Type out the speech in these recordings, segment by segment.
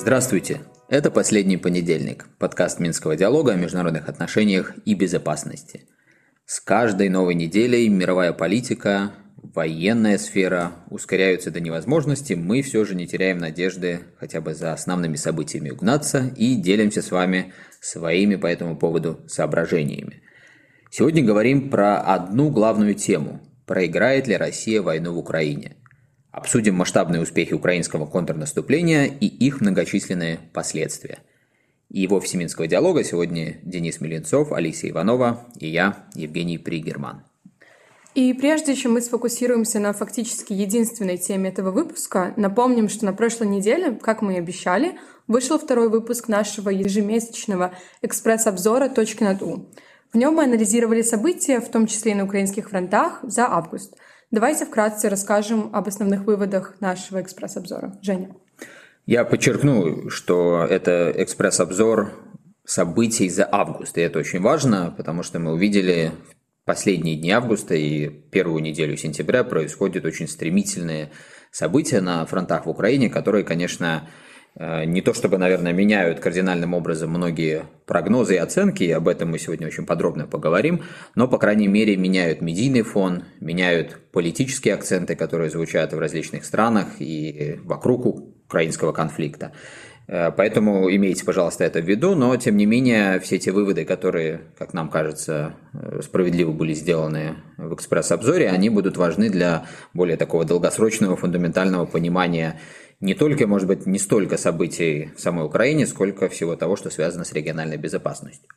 Здравствуйте! Это «Последний понедельник» – подкаст Минского диалога о международных отношениях и безопасности. С каждой новой неделей мировая политика, военная сфера ускоряются до невозможности, мы все же не теряем надежды хотя бы за основными событиями угнаться и делимся с вами своими по этому поводу соображениями. Сегодня говорим про одну главную тему – проиграет ли Россия войну в Украине – Обсудим масштабные успехи украинского контрнаступления и их многочисленные последствия. И в офисе диалога сегодня Денис Миленцов, Алисия Иванова и я, Евгений Пригерман. И прежде чем мы сфокусируемся на фактически единственной теме этого выпуска, напомним, что на прошлой неделе, как мы и обещали, вышел второй выпуск нашего ежемесячного экспресс-обзора «Точки над У». В нем мы анализировали события, в том числе и на украинских фронтах, за август – Давайте вкратце расскажем об основных выводах нашего экспресс-обзора. Женя. Я подчеркну, что это экспресс-обзор событий за август. И это очень важно, потому что мы увидели последние дни августа и первую неделю сентября происходят очень стремительные события на фронтах в Украине, которые, конечно, не то чтобы, наверное, меняют кардинальным образом многие прогнозы и оценки, и об этом мы сегодня очень подробно поговорим, но, по крайней мере, меняют медийный фон, меняют политические акценты, которые звучат в различных странах и вокруг украинского конфликта. Э, поэтому имейте, пожалуйста, это в виду, но, тем не менее, все те выводы, которые, как нам кажется, э, справедливо были сделаны в экспресс-обзоре, они будут важны для более такого долгосрочного, фундаментального понимания не только, может быть, не столько событий в самой Украине, сколько всего того, что связано с региональной безопасностью.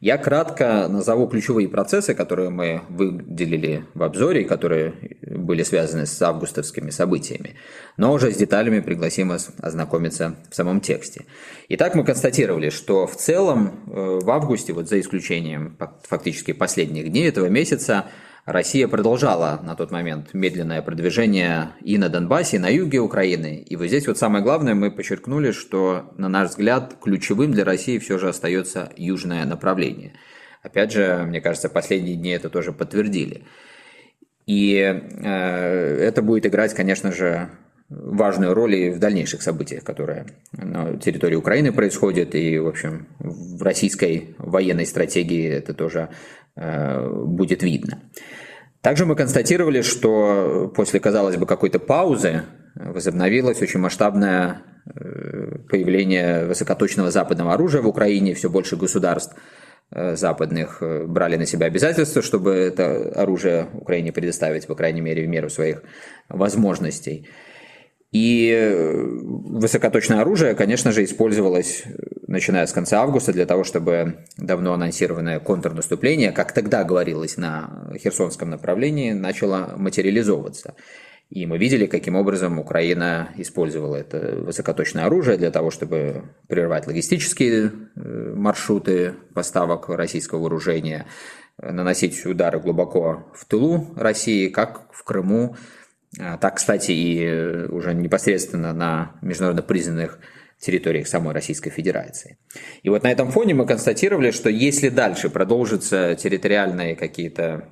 Я кратко назову ключевые процессы, которые мы выделили в обзоре, которые были связаны с августовскими событиями, но уже с деталями пригласим вас ознакомиться в самом тексте. Итак, мы констатировали, что в целом э, в августе, вот за исключением фактически последних дней этого месяца, Россия продолжала на тот момент медленное продвижение и на Донбассе, и на юге Украины. И вот здесь вот самое главное, мы подчеркнули, что, на наш взгляд, ключевым для России все же остается южное направление. Опять же, мне кажется, последние дни это тоже подтвердили. И э, это будет играть, конечно же, важную роль и в дальнейших событиях, которые на территории Украины происходят, и, в общем, в российской военной стратегии это тоже будет видно. Также мы констатировали, что после, казалось бы, какой-то паузы возобновилось очень масштабное э, появление высокоточного западного оружия в Украине, все больше государств э, западных брали на себя обязательства, чтобы это оружие Украине предоставить, по крайней мере, в меру своих возможностей. И высокоточное оружие, конечно же, использовалось начиная с конца августа, для того, чтобы давно анонсированное контрнаступление, как тогда говорилось на Херсонском направлении, начало материализовываться. И мы видели, каким образом Украина использовала это высокоточное оружие для того, чтобы прервать логистические э, маршруты поставок российского вооружения, наносить удары глубоко в тылу России, как в Крыму, а, так, кстати, и уже непосредственно на международно признанных территориях самой Российской Федерации. И вот на этом фоне мы констатировали, что если дальше продолжатся территориальные какие-то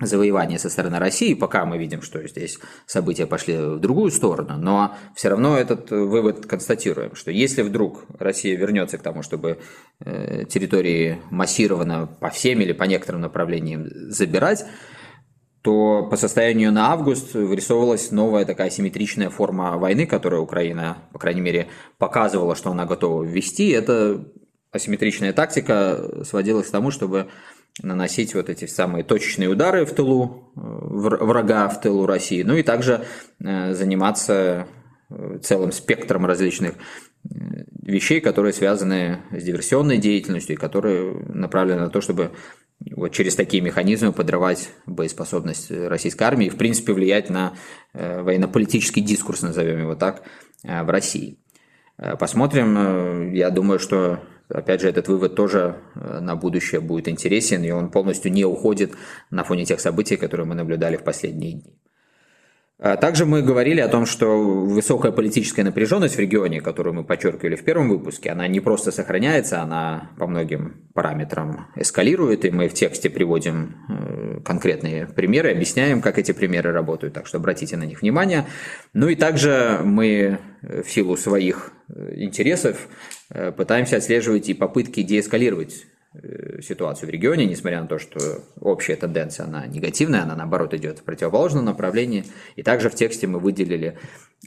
завоевания со стороны России, пока мы видим, что здесь события пошли в другую сторону, но все равно этот вывод констатируем, что если вдруг Россия вернется к тому, чтобы э, территории массированно по всем или по некоторым направлениям забирать, то по состоянию на август вырисовывалась новая такая симметричная форма войны, которую Украина, по крайней мере, показывала, что она готова ввести. Эта асимметричная тактика сводилась к тому, чтобы наносить вот эти самые точечные удары в тылу э, врага, в тылу России, ну и также э, заниматься э, целым спектром различных вещей, которые связаны с диверсионной деятельностью и которые направлены на то, чтобы вот через такие механизмы подрывать боеспособность российской армии и, в принципе, влиять на э, военно-политический дискурс, назовем его так, э, в России. Э, посмотрим. Я думаю, что, опять же, этот вывод тоже на будущее будет интересен, и он полностью не уходит на фоне тех событий, которые мы наблюдали в последние дни. А также мы говорили о том, что высокая политическая напряженность в регионе, которую мы подчеркивали в первом выпуске, она не просто сохраняется, она по многим параметрам эскалирует, и мы в тексте приводим конкретные примеры, объясняем, как эти примеры работают, так что обратите на них внимание. Ну и также мы в силу своих интересов пытаемся отслеживать и попытки деэскалировать Э, ситуацию в регионе, несмотря на то, что общая тенденция, она негативная, она наоборот идет в противоположном направлении. И также в тексте мы выделили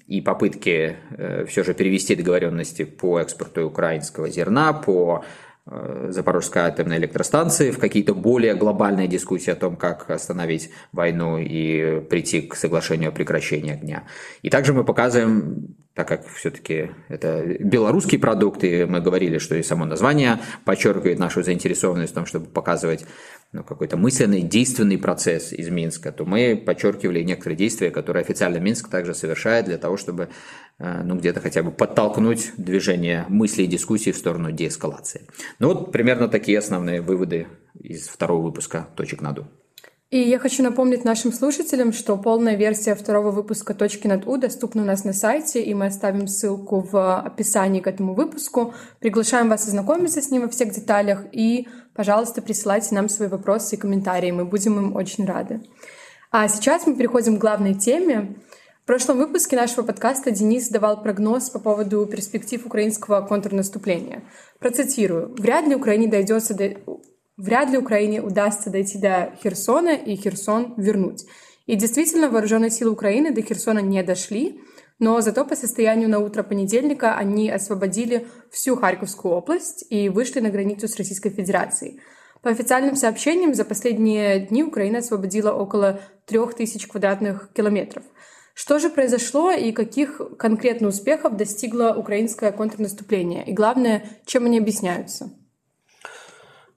и попытки э, все же перевести договоренности по экспорту украинского зерна, по Э, Запорожской атомной электростанции в какие-то более глобальные дискуссии о том, как остановить войну и прийти к соглашению о прекращении огня. И также мы показываем, так как все-таки это белорусские продукты, мы говорили, что и само название подчеркивает нашу заинтересованность в том, чтобы показывать ну, какой-то мысленный, действенный процесс из Минска, то мы подчеркивали некоторые действия, которые официально Минск также совершает для того, чтобы э, ну, где-то хотя бы подтолкнуть движение мысли и дискуссий в сторону деэскалации. Ну вот примерно такие основные выводы из второго выпуска «Точек наду». И я хочу напомнить нашим слушателям, что полная версия второго выпуска «Точки над У» доступна у нас на сайте, и мы оставим ссылку в описании к этому выпуску. Приглашаем вас ознакомиться с ним во всех деталях, и, пожалуйста, присылайте нам свои вопросы и комментарии, мы будем им очень рады. А сейчас мы переходим к главной теме. В прошлом выпуске нашего подкаста Денис давал прогноз по поводу перспектив украинского контрнаступления. Процитирую. «Вряд ли Украине дойдется до Вряд ли Украине удастся дойти до Херсона и Херсон вернуть. И действительно, вооруженные силы Украины до Херсона не дошли, но зато по состоянию на утро понедельника они освободили всю Харьковскую область и вышли на границу с Российской Федерацией. По официальным сообщениям, за последние дни Украина освободила около 3000 квадратных километров. Что же произошло и каких конкретно успехов достигло украинское контрнаступление? И главное, чем они объясняются?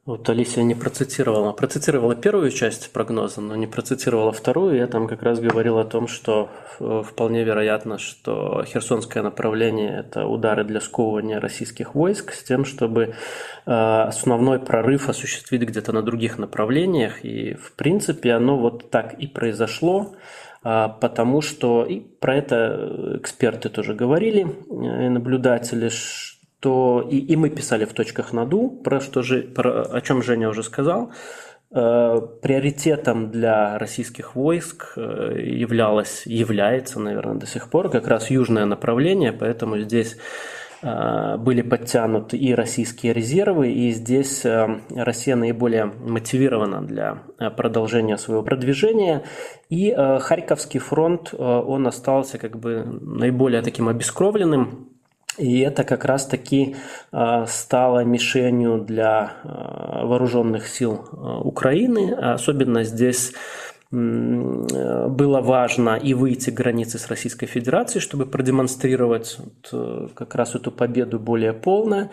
Вот Алисия не процитировала. Процитировала первую часть прогноза, но не процитировала вторую. Я там как раз говорил о том, что э, вполне вероятно, что херсонское направление – это удары для сковывания российских войск с тем, чтобы э, основной прорыв осуществить где-то на других направлениях. И, в принципе, оно вот так и произошло э, потому что и про это эксперты тоже говорили, наблюдатели, то и, и мы писали в точках наду, про что же, про, о чем Женя уже сказал. Э, приоритетом для российских войск э, являлось, является, наверное, до сих пор как раз южное направление, поэтому здесь э, были подтянуты и российские резервы, и здесь Россия наиболее мотивирована для продолжения своего продвижения. И Харьковский фронт, он остался как бы наиболее таким обескровленным, и это как раз-таки а, стало мишенью для а, вооруженных сил а, Украины. Особенно здесь было важно и выйти к границе с Российской Федерацией, чтобы продемонстрировать э, как раз эту победу более полно.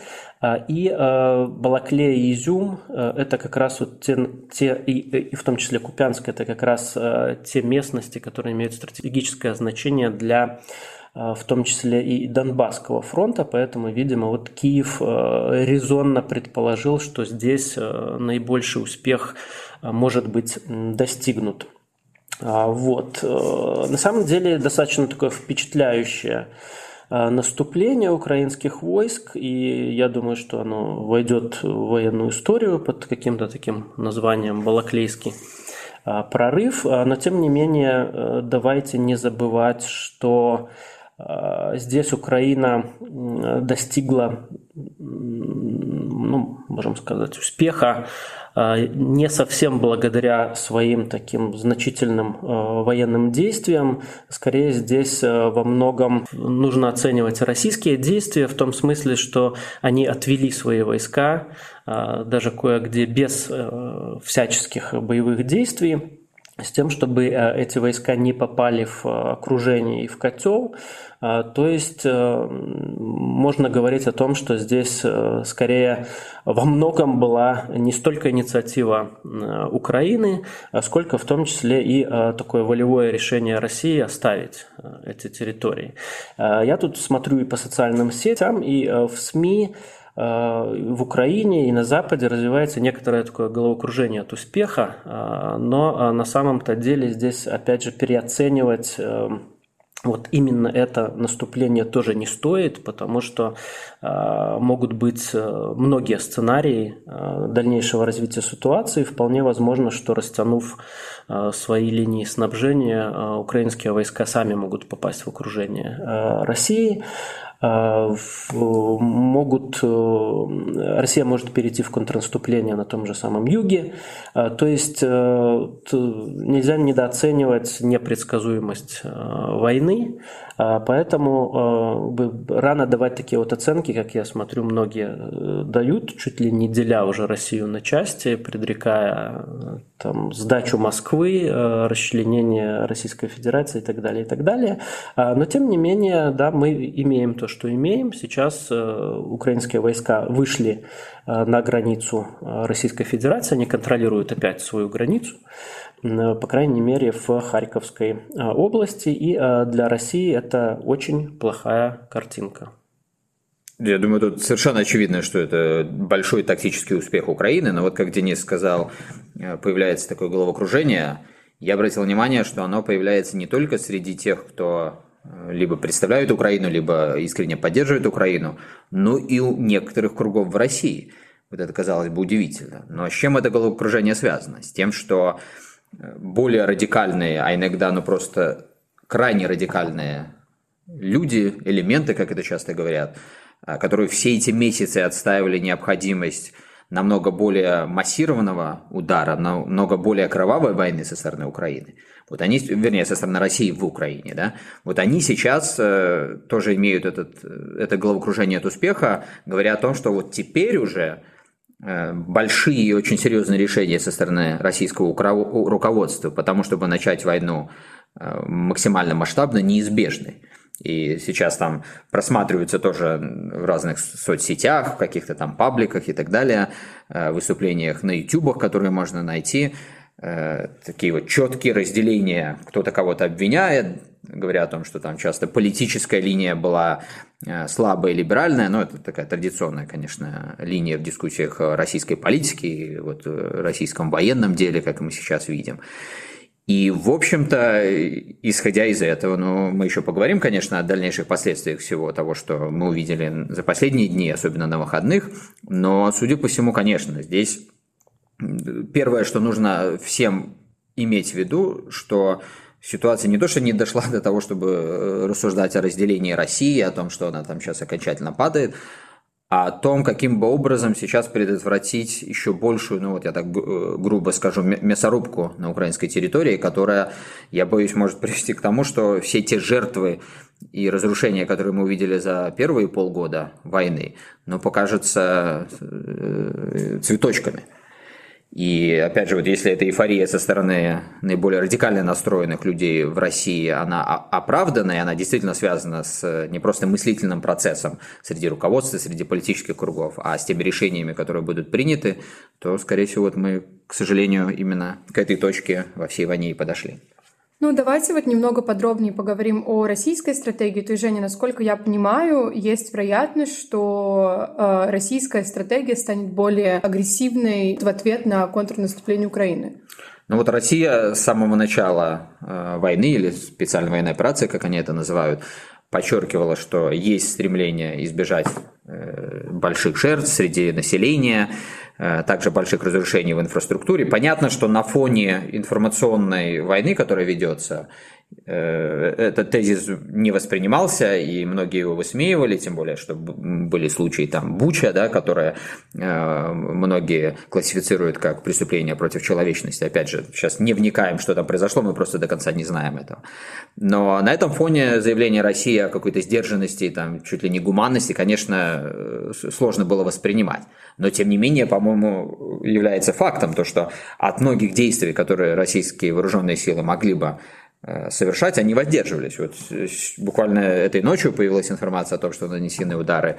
И Балаклея и Изюм – это как раз вот те, те и, и в том числе Купянск – это как раз те местности, которые имеют стратегическое значение для Э, в том числе и Донбасского фронта, поэтому, видимо, вот Киев э, резонно предположил, что здесь э, наибольший успех может быть достигнут. А, вот. На самом деле достаточно такое впечатляющее наступление украинских войск, и я думаю, что оно войдет в военную историю под каким-то таким названием Балаклейский прорыв, но тем не менее давайте не забывать, что а, здесь Украина достигла, ну, можем сказать, успеха а, не совсем благодаря своим таким значительным а, военным действиям. Скорее здесь во многом нужно оценивать российские действия в том смысле, что они отвели свои войска даже кое-где без всяческих боевых действий с тем, чтобы эти войска не попали в окружение и в котел, а, то есть э, можно говорить о том, что здесь э, скорее во многом была не столько инициатива э, Украины, сколько в том числе и такое волевое решение России оставить эти территории. Я тут смотрю и по социальным сетям, и в СМИ в Украине и на Западе развивается некоторое такое головокружение от успеха, но на самом-то деле здесь, опять же, переоценивать вот именно это наступление тоже не стоит, потому что э, могут быть э, многие сценарии э, дальнейшего развития ситуации. Вполне возможно, что растянув э, свои линии снабжения, э, украинские войска сами могут попасть в окружение э, России. А, могут, э, Россия может перейти в контрнаступление на том же самом юге. А, то есть э, нельзя недооценивать непредсказуемость э, войны. А, поэтому рано давать такие вот оценки, как я смотрю, многие дают, чуть ли не деля уже Россию на части, предрекая там, сдачу Москвы, расчленение Российской Федерации и так далее, и так далее. Но тем не менее, да, мы имеем то, что имеем. Сейчас украинские войска вышли на границу Российской Федерации, они контролируют опять свою границу по крайней мере, в Харьковской области. И для России это очень плохая картинка. Я думаю, тут совершенно очевидно, что это большой тактический успех Украины, но вот как Денис сказал, э, появляется такое головокружение. Я обратил внимание, что оно появляется не только среди тех, кто э, либо представляют Украину, либо искренне поддерживает Украину, но и у некоторых кругов в России. Вот это казалось бы удивительно. Но с чем это головокружение связано? С тем, что более радикальные, а иногда ну просто крайне радикальные люди, элементы, как это часто говорят, а, которые все эти месяцы отстаивали необходимость намного более массированного удара, намного более кровавой войны со стороны Украины. Вот они, вернее, со стороны России в Украине, да, вот они сейчас э, тоже имеют этот, это головокружение от успеха, говоря о том, что вот теперь уже Э, большие и очень серьезные решения со стороны российского руководства, потому чтобы начать войну э, максимально масштабно, неизбежны. И сейчас там просматриваются тоже в разных соцсетях, в каких-то там пабликах и так далее, э, выступлениях на ютубах, которые можно найти, такие вот четкие разделения, кто-то кого-то обвиняет, говоря о том, что там часто политическая линия была Э, слабая либеральная, но это такая традиционная, конечно, линия в дискуссиях российской политики вот э, российском военном деле, как мы сейчас видим. И, в общем-то, исходя из этого, ну, мы еще поговорим, конечно, о дальнейших последствиях всего того, что мы увидели за последние дни, особенно на выходных, но, судя по всему, конечно, здесь первое, что нужно всем иметь в виду, что ситуация не то, что не дошла до того, чтобы э, рассуждать о разделении России, о том, что она там сейчас окончательно падает, о том, каким бы образом сейчас предотвратить еще большую, ну вот я так э, грубо скажу, мясорубку на украинской территории, которая, я боюсь, может привести к тому, что все те жертвы и разрушения, которые мы увидели за первые полгода войны, ну, покажутся э, цветочками. И опять же, вот если эта эйфория со стороны наиболее радикально настроенных людей в России, она оправдана, и она действительно связана с не просто мыслительным процессом среди руководства, среди политических кругов, а с теми решениями, которые будут приняты, то, скорее всего, вот мы, к сожалению, именно к этой точке во всей войне и подошли. Ну, давайте вот немного подробнее поговорим о российской стратегии. То есть, Женя, насколько я понимаю, есть вероятность, что э, российская стратегия станет более агрессивной в ответ на контрнаступление Украины. Ну вот Россия с самого начала э, войны или специальной военной операции, как они это называют, подчеркивала, что есть стремление избежать э, больших жертв среди населения, также больших разрушений в инфраструктуре. Понятно, что на фоне информационной войны, которая ведется, Э, этот тезис не воспринимался, и многие его высмеивали, тем более, что были случаи там Буча, да, которые э, многие классифицируют как преступление против человечности. Опять же, сейчас не вникаем, что там произошло, мы просто до конца не знаем этого. Но на этом фоне заявление России о какой-то сдержанности, там, чуть ли не гуманности, конечно, э, сложно было воспринимать. Но, тем не менее, по-моему, является фактом то, что от многих действий, которые российские вооруженные силы могли бы Э, совершать, они воздерживались. Вот э, буквально этой ночью появилась информация о том, что нанесены удары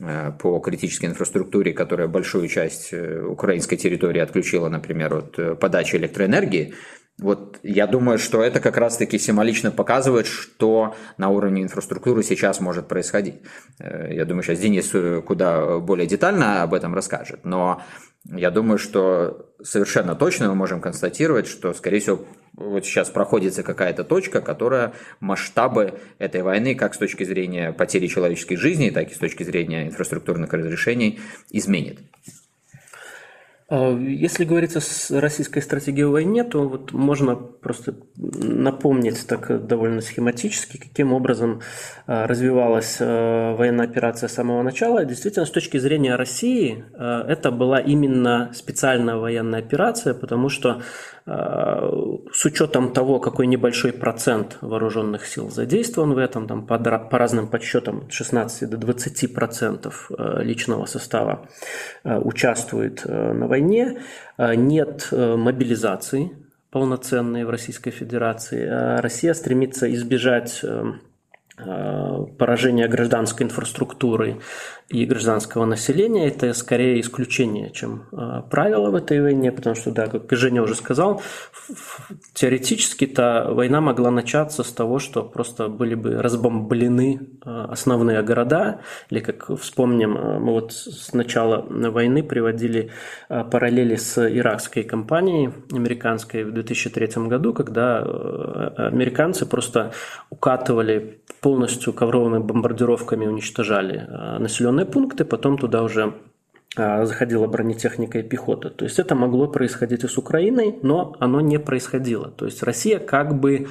э, по критической инфраструктуре, которая большую часть украинской территории отключила, например, от подачи электроэнергии. Вот я думаю, что это как раз-таки символично показывает, что на уровне инфраструктуры сейчас может происходить. Я думаю, сейчас Денис куда более детально об этом расскажет. Но я думаю, что совершенно точно мы можем констатировать, что, скорее всего, вот сейчас проходится какая-то точка, которая масштабы этой войны, как с точки зрения потери человеческой жизни, так и с точки зрения инфраструктурных разрешений, изменит. А, если говорить о российской стратегии в войне, то вот можно просто напомнить так довольно схематически, каким образом а, развивалась а, военная операция с самого начала. Действительно, с точки зрения России, это была именно специальная военная операция, потому что с учетом того, какой небольшой процент вооруженных сил задействован в этом, там, по, по разным подсчетам от 16 до 20 процентов э, личного состава э, участвует на войне, нет мобилизации полноценной в Российской Федерации. Россия стремится избежать поражения гражданской инфраструктуры и гражданского населения. Это скорее исключение, чем э, правило в этой войне, потому что, да, как Женя уже сказал, теоретически-то война могла начаться с того, что просто были бы разбомблены э, основные города, или, как вспомним, э, мы вот с начала войны приводили параллели с иракской кампанией американской в 2003 году, когда американцы просто укатывали полностью ковровыми бомбардировками, уничтожали населенные населенные пункты, потом туда уже а, заходила бронетехника и пехота. То есть это могло происходить и с Украиной, но оно не происходило. То есть Россия как бы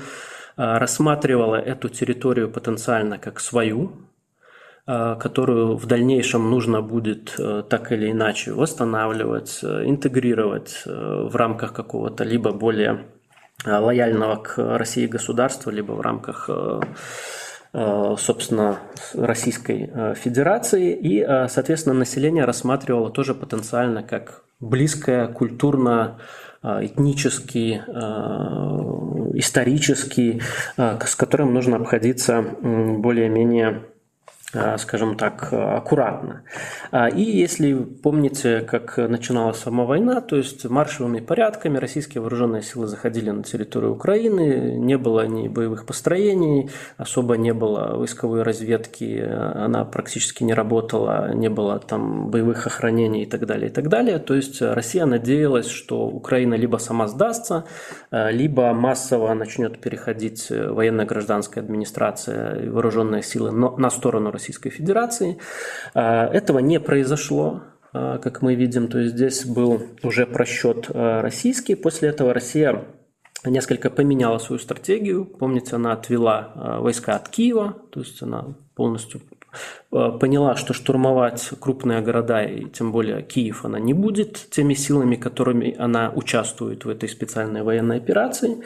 а, рассматривала эту территорию потенциально как свою, которую в дальнейшем нужно будет так или иначе восстанавливать, интегрировать в рамках какого-то либо более лояльного к России государства, либо в рамках Э, собственно, Российской э, Федерации, и, э, соответственно, население рассматривало тоже потенциально как близкое культурно, этнически, исторически, с которым нужно обходиться более-менее Э, скажем так, аккуратно. А, и если помните, как начиналась сама война, то есть маршевыми порядками российские вооруженные силы заходили на территорию Украины, не было ни боевых построений, особо не было войсковой разведки, она практически не работала, не было там боевых охранений и так далее, и так далее. То есть Россия надеялась, что Украина либо сама сдастся, э, либо массово начнет переходить военно-гражданская администрация и вооруженные силы на сторону Российской Федерации. А, этого не произошло а, как мы видим, то есть здесь был уже просчет а, российский. После этого Россия несколько поменяла свою стратегию. Помните, она отвела войска от Киева, то есть она полностью поняла, что штурмовать крупные города, и тем более Киев, она не будет теми силами, которыми она участвует в этой специальной военной операции.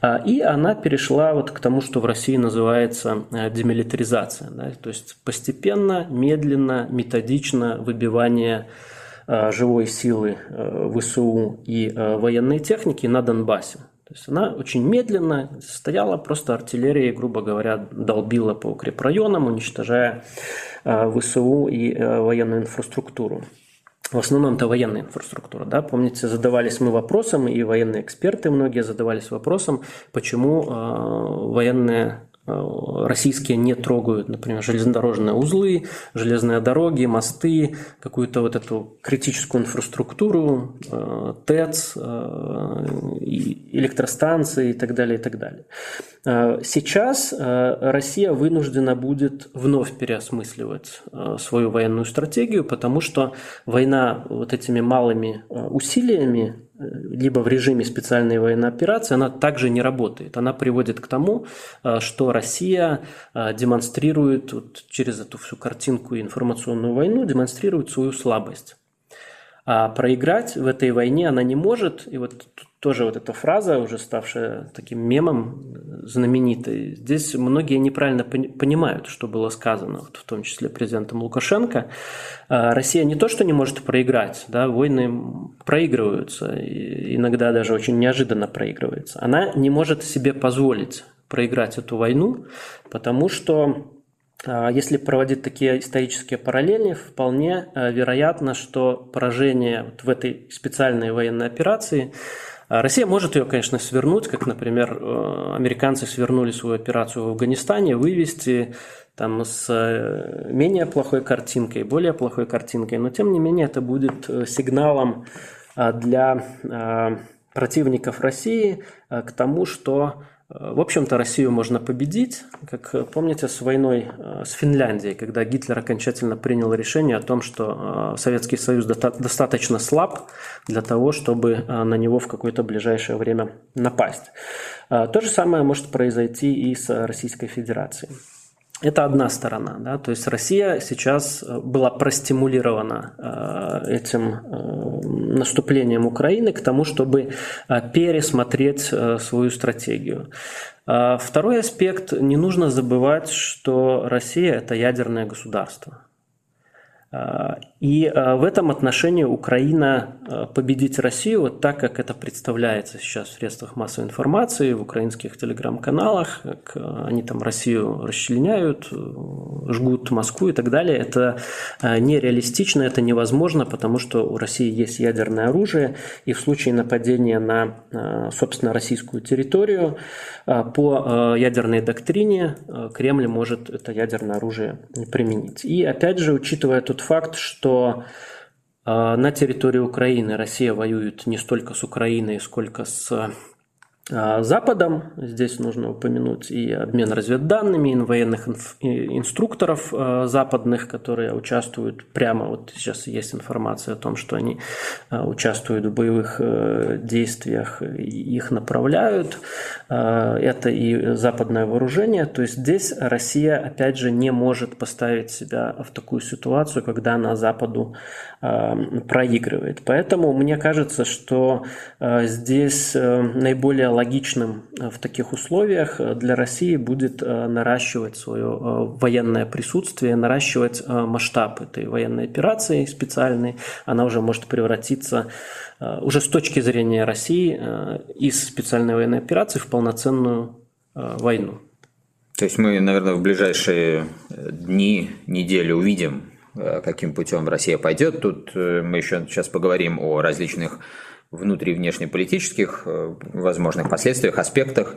А, и она перешла вот к тому, что в России называется э, демилитаризация. Да? То есть постепенно, медленно, методично выбивание э, живой силы ВСУ и военной техники на Донбассе. То есть она очень медленно стояла, просто артиллерия, грубо говоря, долбила по укрепрайонам, уничтожая э, ВСУ и э, военную инфраструктуру. В основном это военная инфраструктура. Да? Помните, задавались мы вопросом, и военные эксперты многие задавались вопросом, почему э, военные Э, российские не трогают, например, железнодорожные узлы, железные дороги, мосты, какую-то вот эту критическую инфраструктуру, э, ТЭЦ, э, электростанции и так далее, и так далее. Сейчас Россия вынуждена будет вновь переосмысливать свою военную стратегию, потому что война вот этими малыми усилиями либо в режиме специальной военной операции, она также не работает. Она приводит к тому, э, что Россия э, демонстрирует вот через эту всю картинку информационную войну, демонстрирует свою слабость. А проиграть в этой войне она не может. И вот тоже вот эта фраза, уже ставшая таким мемом знаменитой, здесь многие неправильно понимают, что было сказано, вот в том числе президентом Лукашенко. А Россия не то, что не может проиграть, да, войны проигрываются, иногда даже очень неожиданно проигрываются. Она не может себе позволить проиграть эту войну, потому что если проводить такие исторические параллели, вполне а, вероятно, что поражение вот в этой специальной военной операции а, Россия может ее, конечно, свернуть, как, например, э, американцы свернули свою операцию в Афганистане, вывести там с э, менее плохой картинкой, более плохой картинкой, но тем не менее это будет э, сигналом для противников России к тому, что в общем-то, Россию можно победить, как помните, с войной с Финляндией, когда Гитлер окончательно принял решение о том, что Советский Союз достаточно слаб для того, чтобы на него в какое-то ближайшее время напасть. То же самое может произойти и с Российской Федерацией. Это одна сторона. Да? То есть Россия сейчас э, была простимулирована э, этим э, наступлением Украины к тому, чтобы пересмотреть свою стратегию. Второй аспект. Не нужно забывать, что Россия – это ядерное государство. И в этом отношении Украина победить Россию вот так, как это представляется сейчас в средствах массовой информации, в украинских телеграм-каналах, как они там Россию расчленяют, жгут Москву и так далее, это нереалистично, это невозможно, потому что у России есть ядерное оружие, и в случае нападения на, собственно, российскую территорию по ядерной доктрине Кремль может это ядерное оружие применить. И опять же, учитывая тот факт, что э, на территории Украины Россия воюет не столько с Украиной, сколько с а, Западом. Здесь нужно упомянуть и обмен разведданными, и военных инструкторов а, западных, которые участвуют прямо, вот сейчас есть информация о том, что они а, участвуют в боевых э, действиях, их направляют. Это и западное вооружение. То есть здесь Россия, опять же, не может поставить себя в такую ситуацию, когда она Западу проигрывает. Поэтому мне кажется, что здесь э, наиболее логичным э, в таких условиях э, для России будет э, наращивать свое военное присутствие, наращивать масштаб этой военной операции специальной. Она уже может превратиться уже с точки зрения России из специальной военной операции в полноценную войну. То есть мы, наверное, в ближайшие дни, недели увидим, каким путем Россия пойдет. Тут мы еще сейчас поговорим о различных внутри- и внешнеполитических э, возможных последствиях, аспектах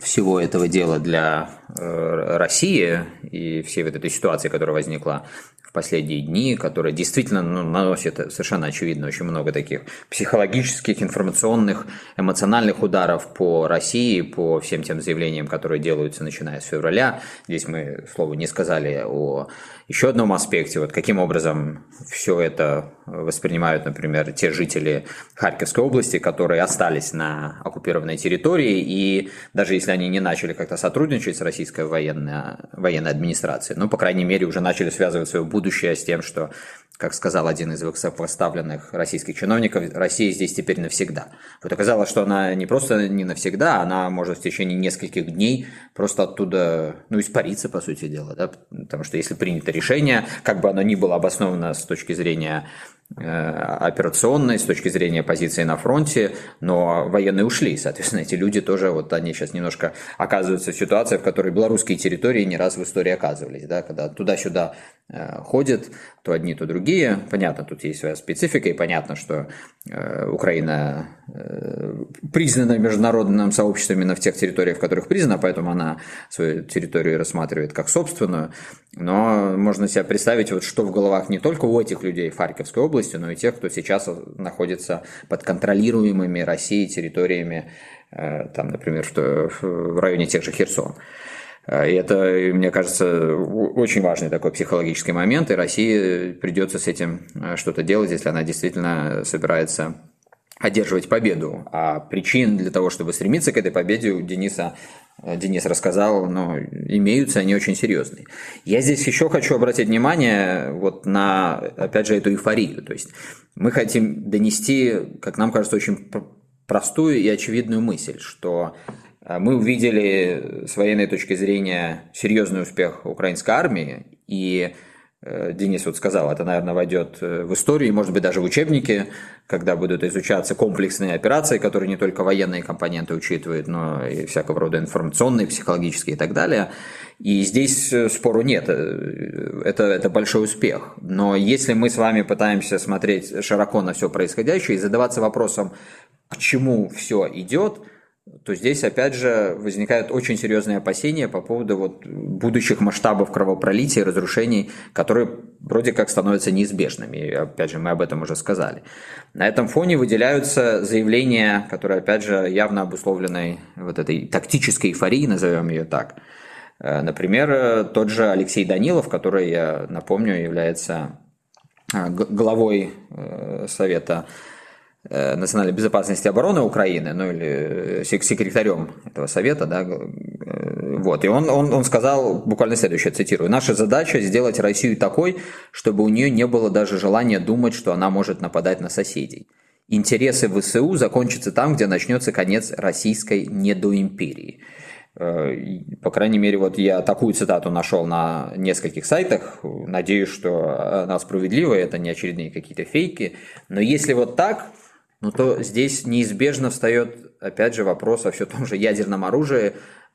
всего этого дела для э, России и всей вот этой ситуации, которая возникла в последние дни, которая действительно ну, наносит совершенно очевидно очень много таких психологических, информационных, эмоциональных ударов по России, по всем тем заявлениям, которые делаются начиная с февраля. Здесь мы, слово, не сказали о еще одном аспекте, вот каким образом все это воспринимают, например, те жители Харьковской области, которые остались на оккупированной территории, и даже если они не начали как-то сотрудничать с российской военной, военной администрацией, ну, по крайней мере, уже начали связывать свое будущее с тем, что как сказал один из высокопоставленных российских чиновников, Россия здесь теперь навсегда. Вот оказалось, что она не просто не навсегда, она может в течение нескольких дней просто оттуда, ну, испариться, по сути дела, да, потому что если принято решение, как бы оно ни было обосновано с точки зрения операционной, с точки зрения позиции на фронте, но военные ушли, соответственно, эти люди тоже, вот они сейчас немножко оказываются в ситуации, в которой белорусские территории не раз в истории оказывались, да, когда туда-сюда э, ходят, то одни, то другие. Понятно, тут есть своя специфика, и понятно, что э, Украина признана международным сообществом именно в тех территориях, в которых признана, поэтому она свою территорию рассматривает как собственную. Но можно себе представить, вот что в головах не только у этих людей в Харьковской области, но и тех, кто сейчас находится под контролируемыми Россией территориями, э, там, например, в районе тех же Херсон. Э, и это, мне кажется, очень важный такой психологический момент, и России придется с этим э, что-то делать, если она действительно собирается одерживать победу. А причин для того, чтобы стремиться к этой победе, у Дениса Э, Денис рассказал, но имеются они очень серьезные. Я здесь еще хочу обратить внимание вот на, опять же, эту эйфорию. То есть мы хотим донести, как нам кажется, очень простую и очевидную мысль, что э, мы увидели с военной точки зрения серьезный успех украинской армии, и Э, Денис вот сказал, это, наверное, войдет э, в историю, может быть, даже в учебники, когда будут изучаться комплексные операции, которые не только военные компоненты учитывают, но и всякого рода информационные, психологические и так далее. И здесь э, спору нет, это, это большой успех. Но если мы с вами пытаемся смотреть широко на все происходящее и задаваться вопросом, к чему все идет, то здесь, опять же, возникают очень серьезные опасения по поводу вот будущих масштабов кровопролития и разрушений, которые вроде как становятся неизбежными. И, опять же, мы об этом уже сказали. На этом фоне выделяются заявления, которые, опять же, явно обусловлены вот этой тактической эйфорией, назовем ее так. Э, например, тот же Алексей Данилов, который, я напомню, является э, главой э, Совета национальной безопасности и обороны Украины, ну или э, секретарем этого совета, да, э, вот, и он, он, он сказал буквально следующее, цитирую, «Наша задача – сделать Россию такой, чтобы у нее не было даже желания думать, что она может нападать на соседей. Интересы ВСУ закончатся там, где начнется конец российской недоимперии». По крайней мере, вот я такую цитату нашел на нескольких сайтах. Надеюсь, что она справедлива, это не очередные какие-то фейки. Но если вот так, ну то здесь неизбежно встает, опять же, вопрос о все том же ядерном оружии,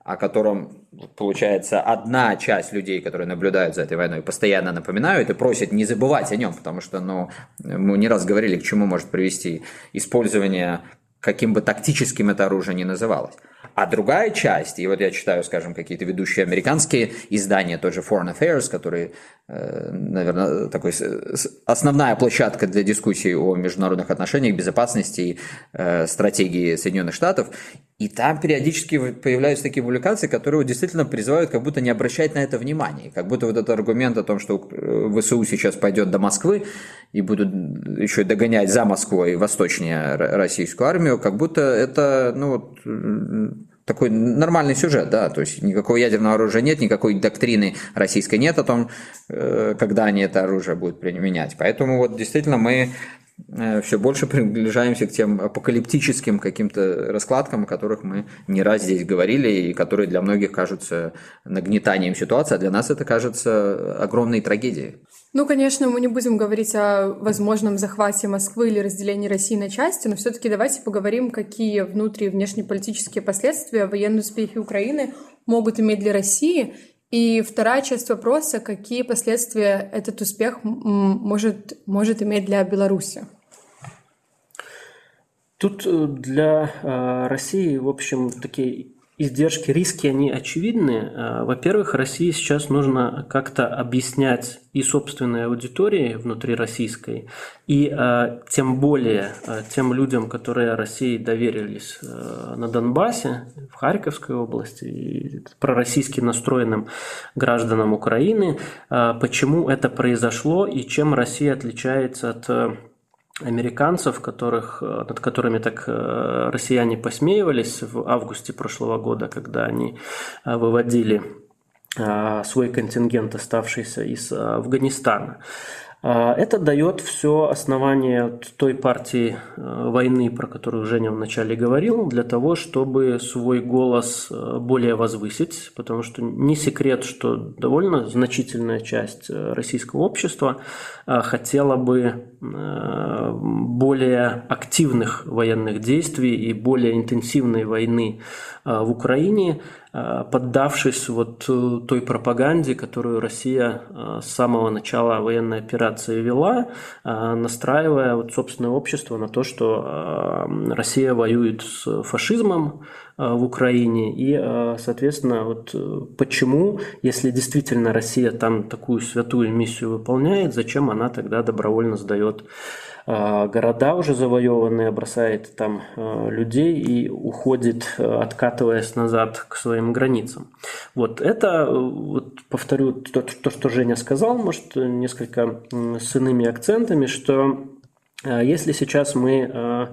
о котором, получается, одна часть людей, которые наблюдают за этой войной, постоянно напоминают и просят не забывать о нем, потому что, ну, мы не раз говорили, к чему может привести использование, каким бы тактическим это оружие ни называлось. А другая часть, и вот я читаю, скажем, какие-то ведущие американские издания, тот же Foreign Affairs, который, э, наверное, такой основная площадка для дискуссий о международных отношениях, безопасности и э, стратегии Соединенных Штатов. И там периодически появляются такие публикации, которые действительно призывают как будто не обращать на это внимания. Как будто вот этот аргумент о том, что э, ВСУ сейчас пойдет до Москвы и будут еще догонять за Москвой восточнее российскую армию, как будто это, ну, такой нормальный сюжет, да, то есть никакого ядерного оружия нет, никакой доктрины российской нет о том, э, когда они это оружие будут применять. Поэтому вот действительно мы все больше приближаемся к тем апокалиптическим каким-то раскладкам, о которых мы не раз здесь говорили, и которые для многих кажутся нагнетанием ситуации, а для нас это кажется огромной трагедией. Ну, конечно, мы не будем говорить о возможном захвате Москвы или разделении России на части, но все-таки давайте поговорим, какие внутри- и внешнеполитические последствия военные успехи Украины могут иметь для России. И вторая часть вопроса, какие последствия этот успех может, может иметь для Беларуси? Тут э, для э, России, в общем, такие издержки, риски, они очевидны. А, во-первых, России сейчас нужно как-то объяснять и собственной аудитории внутри российской, и а, тем более а, тем людям, которые России доверились на Донбассе, в Харьковской области, и пророссийски настроенным гражданам Украины, почему это произошло и чем Россия отличается от американцев, которых, э, над которыми так э, россияне посмеивались в августе прошлого года, когда они э, выводили свой контингент, оставшийся из Афганистана. А, это дает все основание той партии э, войны, про которую Женя вначале говорил, для того, чтобы свой голос э, более возвысить, потому что не секрет, что довольно значительная часть э, российского общества хотела бы более активных военных действий и более интенсивной войны в Украине, поддавшись вот э, той пропаганде, которую Россия э, с самого начала военной операции вела, настраивая вот собственное общество на то, что Россия воюет с фашизмом в Украине. И, соответственно, вот почему, если действительно Россия там такую святую миссию выполняет, зачем она тогда добровольно сдает города уже завоеванные, бросает там а, людей и уходит, а, откатываясь назад к своим границам. Вот это, вот повторю то, то, что Женя сказал, может, несколько с иными акцентами, что если сейчас мы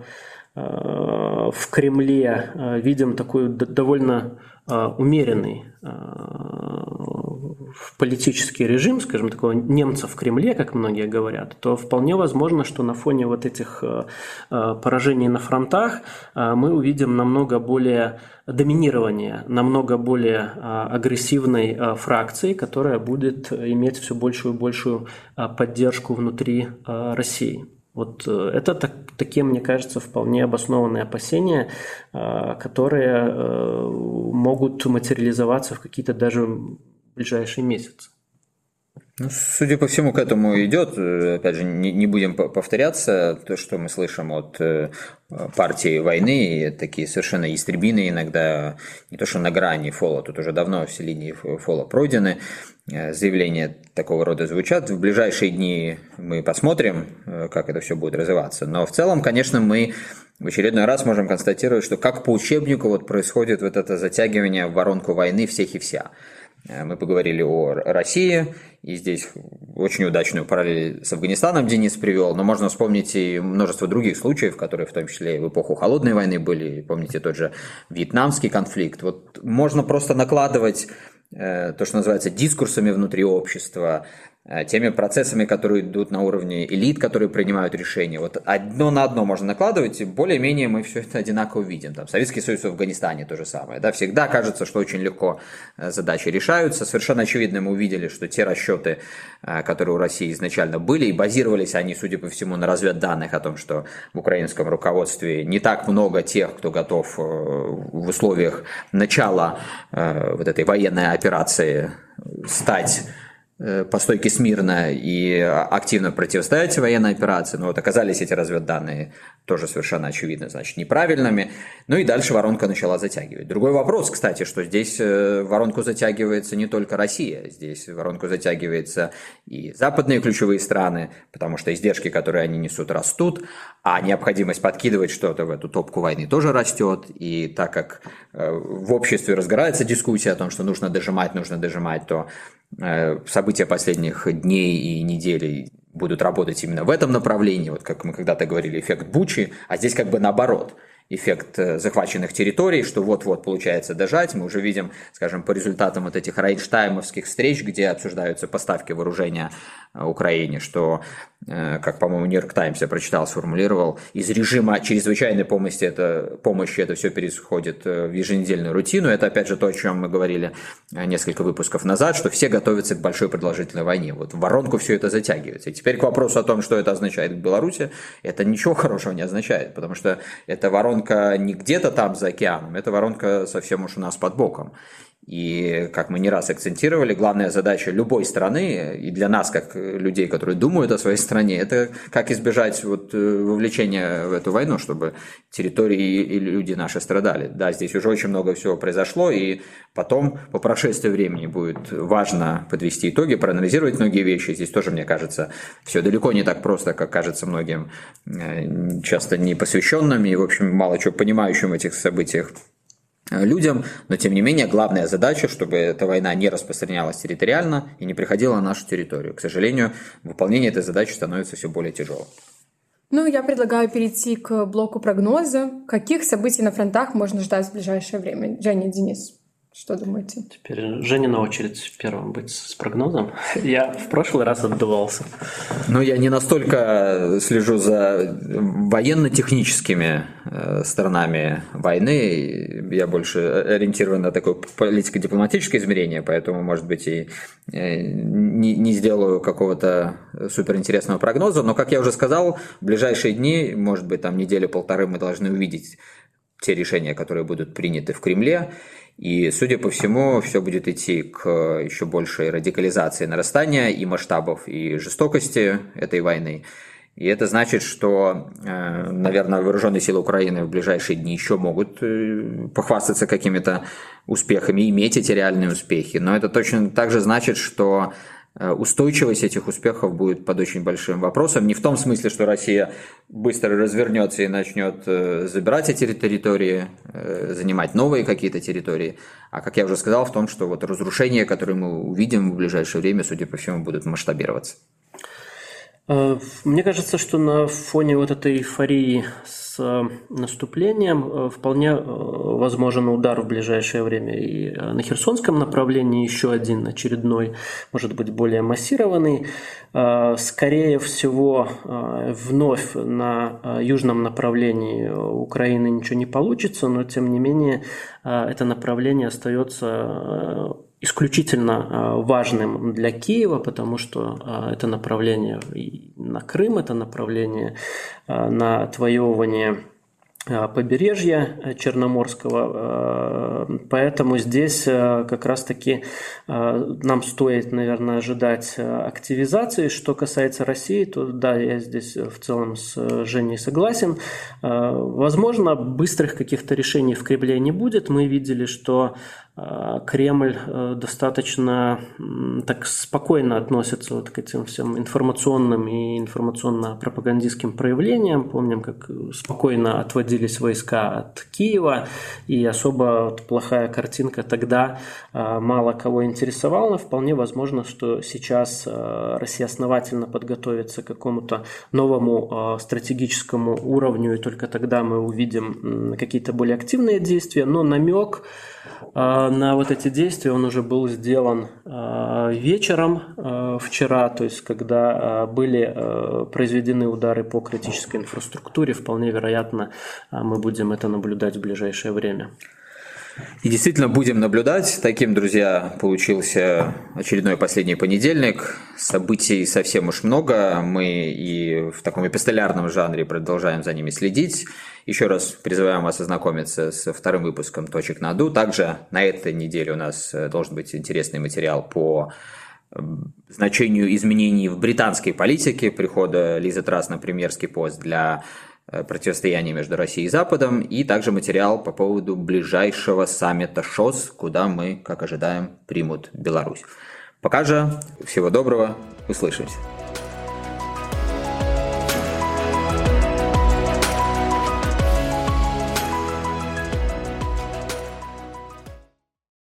в Кремле видим такой довольно умеренный в политический режим, скажем, такого немца в Кремле, как многие говорят, то вполне возможно, что на фоне вот этих э, поражений на фронтах мы увидим намного более доминирование, намного более агрессивной фракции, которая будет иметь все большую и большую поддержку внутри России. Вот это так, такие, мне кажется, вполне обоснованные опасения, которые могут материализоваться в какие-то даже ближайшие месяцы. Ну, судя по всему, к этому идет. Опять же, не, не будем повторяться. То, что мы слышим от э, партии войны, такие совершенно истребины иногда, не то что на грани фола, тут уже давно все линии фола пройдены. Э, заявления такого рода звучат. В ближайшие дни мы посмотрим, э, как это все будет развиваться. Но в целом, конечно, мы в очередной раз можем констатировать, что как по учебнику вот происходит вот это затягивание в воронку войны всех и вся. Э, мы поговорили о России, и здесь очень удачную параллель с Афганистаном Денис привел, но можно вспомнить и множество других случаев, которые в том числе в эпоху Холодной войны были, помните тот же вьетнамский конфликт. Вот можно просто накладывать э, то, что называется дискурсами внутри общества, теми процессами, которые идут на уровне элит, которые принимают решения. Вот одно на одно можно накладывать, и более-менее мы все это одинаково видим. Там, Советский Союз в Афганистане то же самое. Да? Всегда кажется, что очень легко э, задачи решаются. Совершенно очевидно мы увидели, что те расчеты, э, которые у России изначально были, и базировались они, судя по всему, на разведданных о том, что в украинском руководстве не так много тех, кто готов в условиях начала вот этой военной операции стать Э, по стойке смирно и активно противостоять военной операции, но вот оказались эти разведданные тоже совершенно очевидно, значит, неправильными. Ну и дальше воронка начала затягивать. Другой вопрос, кстати, что здесь э, воронку затягивается не только Россия, здесь воронку затягивается и западные ключевые страны, потому что издержки, которые они несут, растут, а необходимость подкидывать что-то в эту топку войны тоже растет, и так как э, в обществе разгорается дискуссия о том, что нужно дожимать, нужно дожимать, то Э, события последних дней и недель будут работать именно в этом направлении, вот как мы когда-то говорили, эффект Бучи, а здесь как бы наоборот – эффект э, захваченных территорий, что вот-вот получается дожать. Мы уже видим, скажем, по результатам вот этих рейнштаймовских встреч, где обсуждаются поставки вооружения э, Украине, что, э, как, по-моему, Нью-Йорк Таймс я прочитал, сформулировал, из режима чрезвычайной помощи это, помощи это все переходит в еженедельную рутину. Это, опять же, то, о чем мы говорили несколько выпусков назад, что все готовятся к большой продолжительной войне. Вот в воронку все это затягивается. И теперь к вопросу о том, что это означает в Беларуси, это ничего хорошего не означает, потому что это воронка воронка не где-то там за океаном, это воронка совсем уж у нас под боком. И, как мы не раз акцентировали, главная задача любой страны, и для нас, как людей, которые думают о своей стране, это как избежать вот э, вовлечения в эту войну, чтобы территории и люди наши страдали. Да, здесь уже очень много всего произошло, и потом, по прошествии времени, будет важно подвести итоги, проанализировать многие вещи. Здесь тоже, мне кажется, все далеко не так просто, как кажется многим э, часто непосвященным и, в общем, мало чего понимающим в этих событиях людям, но тем не менее главная задача, чтобы эта война не распространялась территориально и не приходила на нашу территорию. К сожалению, выполнение этой задачи становится все более тяжелым. Ну, я предлагаю перейти к блоку прогноза. Каких событий на фронтах можно ждать в ближайшее время? Женя, Денис. Что думаете? Теперь Женя на очередь первым быть с прогнозом. Я в прошлый раз отдувался. Ну, я не настолько слежу за военно-техническими э, сторонами войны. Я больше ориентирован на такое политико-дипломатическое измерение, поэтому, может быть, и э, не сделаю какого-то суперинтересного прогноза. Но, как я уже сказал, в ближайшие дни, может быть, там неделю-полторы мы должны увидеть те решения, которые будут приняты в Кремле. И, судя по всему, все будет идти к еще большей радикализации нарастания и масштабов, и жестокости этой войны. И это значит, что, э, наверное, вооруженные силы Украины в ближайшие дни еще могут э, похвастаться какими-то успехами, иметь эти реальные успехи. Но это точно так же значит, что Э, устойчивость этих успехов будет под очень большим вопросом. Не в том смысле, что Россия быстро развернется и начнет забирать эти территории, занимать новые какие-то территории, а, как я уже сказал, в том, что вот разрушения, которые мы увидим в ближайшее время, судя по всему, будут масштабироваться. Мне кажется, что на фоне вот этой эйфории с с наступлением э, вполне э, возможен удар в ближайшее время и э, на Херсонском направлении еще один очередной, может быть, более массированный. Скорее всего, вновь на южном направлении Украины ничего не получится, но тем не менее это направление остается исключительно важным для Киева, потому что это направление на Крым, это направление на отвоевывание Э, побережья э, Черноморского, э, поэтому здесь как раз-таки нам стоит, наверное, ожидать активизации. Что касается России, то да, я здесь в целом с Женей согласен. Возможно, быстрых каких-то решений в Кремле не будет. Мы видели, что а, Кремль э, достаточно так спокойно относится вот к этим всем информационным и информационно-пропагандистским проявлениям. Помним, как спокойно отводились войска от Киева, и особо вот плохая картинка тогда а, мало кого интересовала. Вполне возможно, что сейчас а, Россия основательно подготовится к какому-то новому стратегическому уровню, и только тогда мы увидим какие-то более активные действия. Но намек а, на вот эти действия он уже был сделан а, вечером а, вчера, то есть когда были произведены удары по критической инфраструктуре, вполне вероятно, мы будем это наблюдать в ближайшее время. И действительно будем наблюдать. Таким, друзья, получился очередной последний понедельник. Событий совсем уж много. Мы и в таком эпистолярном жанре продолжаем за ними следить. Еще раз призываем вас ознакомиться со вторым выпуском «Точек на ду». Также на этой неделе у нас э, должен быть интересный материал по значению изменений в британской политике, прихода Лизы Трасс на премьерский пост для э, противостояния между Россией и Западом, и также материал по поводу ближайшего саммита ШОС, куда мы, как ожидаем, примут Беларусь. Пока же, всего доброго, услышимся.